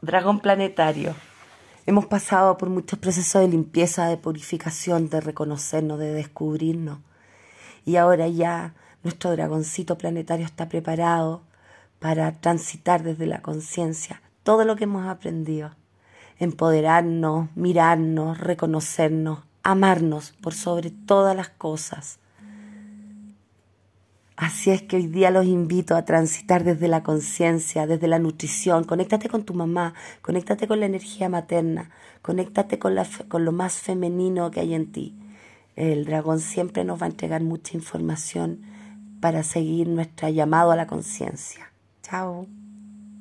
dragón planetario. Hemos pasado por muchos procesos de limpieza, de purificación, de reconocernos, de descubrirnos. Y ahora ya nuestro dragoncito planetario está preparado para transitar desde la conciencia todo lo que hemos aprendido. Empoderarnos, mirarnos, reconocernos, amarnos por sobre todas las cosas Así es que hoy día los invito a transitar desde la conciencia, desde la nutrición. Conéctate con tu mamá, conéctate con la energía materna, conéctate con, con lo más femenino que hay en ti. El dragón siempre nos va a entregar mucha información para seguir nuestro llamado a la conciencia. Chao.